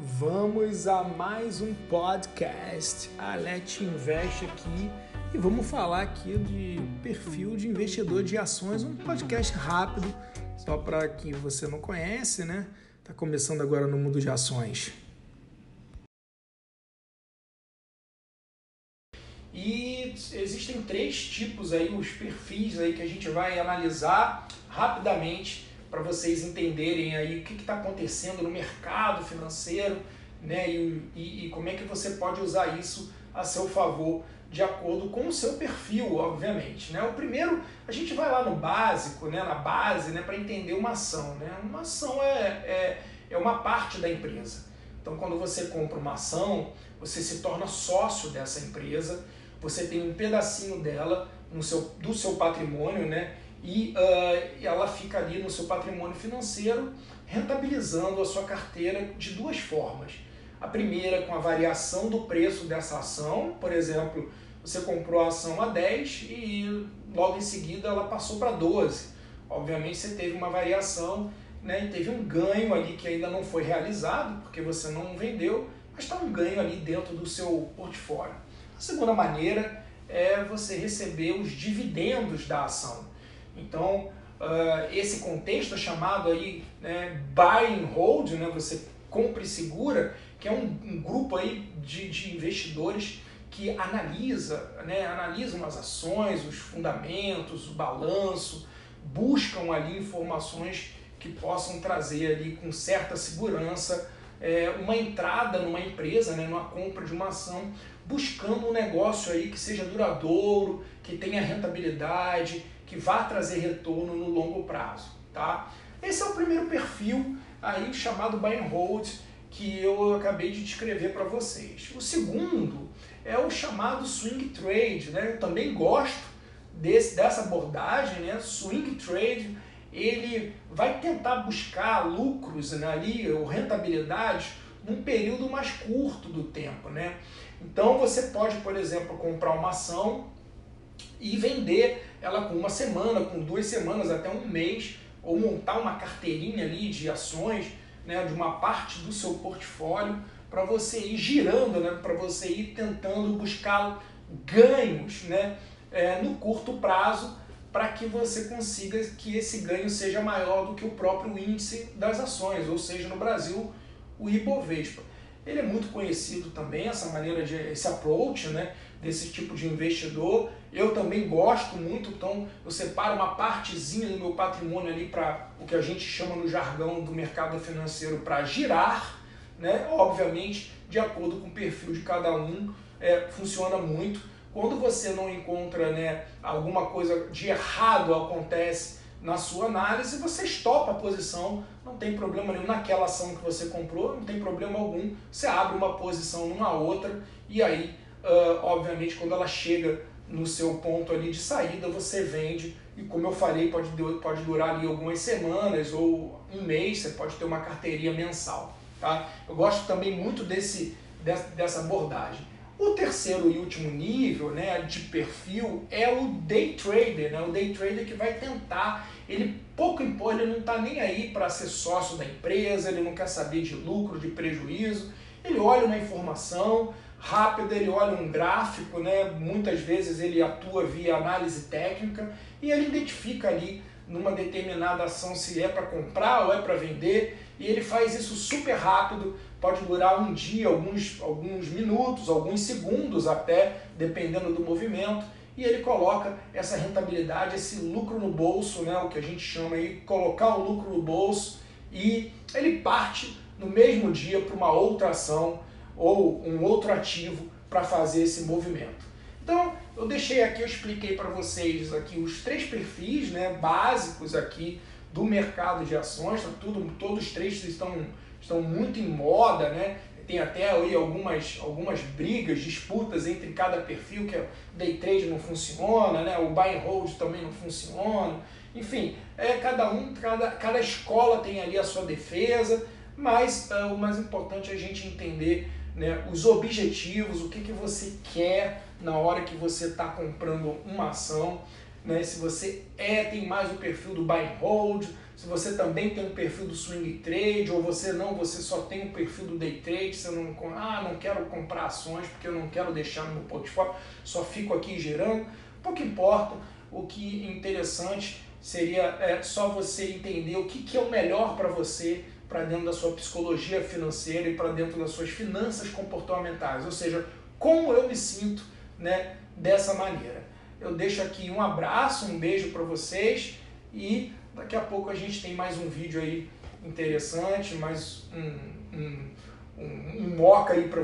Vamos a mais um podcast. A Let Invest aqui e vamos falar aqui de perfil de investidor de ações, um podcast rápido, só para quem você não conhece, né? Tá começando agora no mundo de ações. E existem três tipos aí, os perfis aí que a gente vai analisar rapidamente para vocês entenderem aí o que está acontecendo no mercado financeiro né, e, e, e, como é que você pode usar isso a seu favor de acordo com o seu perfil, obviamente. Né? O primeiro, a gente vai lá no básico, né, na base, né, para entender uma ação. Né? Uma ação é, é, é uma parte da empresa. Então, quando você compra uma ação, você se torna sócio dessa empresa, você tem um pedacinho dela no seu, do seu patrimônio, né? E uh, ela fica ali no seu patrimônio financeiro, rentabilizando a sua carteira de duas formas. A primeira com a variação do preço dessa ação, por exemplo, você comprou a ação a 10 e logo em seguida ela passou para 12. Obviamente você teve uma variação né, e teve um ganho ali que ainda não foi realizado, porque você não vendeu, mas está um ganho ali dentro do seu portfólio. A segunda maneira é você receber os dividendos da ação. Então, uh, esse contexto é chamado aí né, buy and hold, né, você compra e segura, que é um, um grupo aí de, de investidores que analisa, né, analisam as ações, os fundamentos, o balanço, buscam ali informações que possam trazer ali com certa segurança é, uma entrada numa empresa, né, numa compra de uma ação, buscando um negócio aí que seja duradouro, que tenha rentabilidade, que vá trazer retorno no longo prazo, tá? Esse é o primeiro perfil aí chamado buy and hold que eu acabei de descrever para vocês. O segundo é o chamado swing trade, né? Eu também gosto desse, dessa abordagem, né? Swing trade, ele vai tentar buscar lucros né, ali ou rentabilidade num período mais curto do tempo, né? Então você pode, por exemplo, comprar uma ação e vender ela com uma semana, com duas semanas, até um mês, ou montar uma carteirinha ali de ações, né, de uma parte do seu portfólio, para você ir girando, né, para você ir tentando buscar ganhos né, é, no curto prazo, para que você consiga que esse ganho seja maior do que o próprio índice das ações, ou seja, no Brasil, o Ibovespa. Ele é muito conhecido também, essa maneira de esse approach, né, desse tipo de investidor. Eu também gosto muito, então eu separo uma partezinha do meu patrimônio ali para o que a gente chama no jargão do mercado financeiro para girar, né? Obviamente, de acordo com o perfil de cada um, é, funciona muito. Quando você não encontra né, alguma coisa de errado acontece na sua análise, você estopa a posição, não tem problema nenhum naquela ação que você comprou, não tem problema algum. Você abre uma posição numa outra e aí uh, obviamente, quando ela chega no seu ponto ali de saída, você vende e como eu falei, pode, pode durar ali algumas semanas ou um mês, você pode ter uma carteirinha mensal. Tá? Eu gosto também muito desse, dessa abordagem. O terceiro e último nível né, de perfil é o day trader, né? o day trader que vai tentar, ele pouco importa, ele não está nem aí para ser sócio da empresa, ele não quer saber de lucro, de prejuízo, ele olha uma informação, rápido, ele olha um gráfico, né? muitas vezes ele atua via análise técnica e ele identifica ali numa determinada ação se é para comprar ou é para vender e ele faz isso super rápido, pode durar um dia, alguns, alguns minutos, alguns segundos até, dependendo do movimento, e ele coloca essa rentabilidade, esse lucro no bolso, né, o que a gente chama aí, colocar o lucro no bolso, e ele parte no mesmo dia para uma outra ação ou um outro ativo para fazer esse movimento. Então, eu deixei aqui, eu expliquei para vocês aqui os três perfis né, básicos aqui do mercado de ações, tá tudo, todos os três estão, estão muito em moda, né? Tem até aí algumas, algumas brigas, disputas entre cada perfil, que é o day trade não funciona, né? o buy and hold também não funciona. Enfim, é, cada um, cada, cada escola tem ali a sua defesa, mas uh, o mais importante é a gente entender né, os objetivos, o que, que você quer na hora que você está comprando uma ação. Né, se você é tem mais o perfil do buy and hold, se você também tem um perfil do swing trade, ou você não, você só tem um perfil do day trade, você não, ah, não quero comprar ações porque eu não quero deixar no meu portfólio, só fico aqui gerando. Pouco importa, o que é interessante seria é, só você entender o que, que é o melhor para você, para dentro da sua psicologia financeira e para dentro das suas finanças comportamentais, ou seja, como eu me sinto né, dessa maneira. Eu deixo aqui um abraço, um beijo para vocês e daqui a pouco a gente tem mais um vídeo aí interessante, mais um, um, um, um moca aí para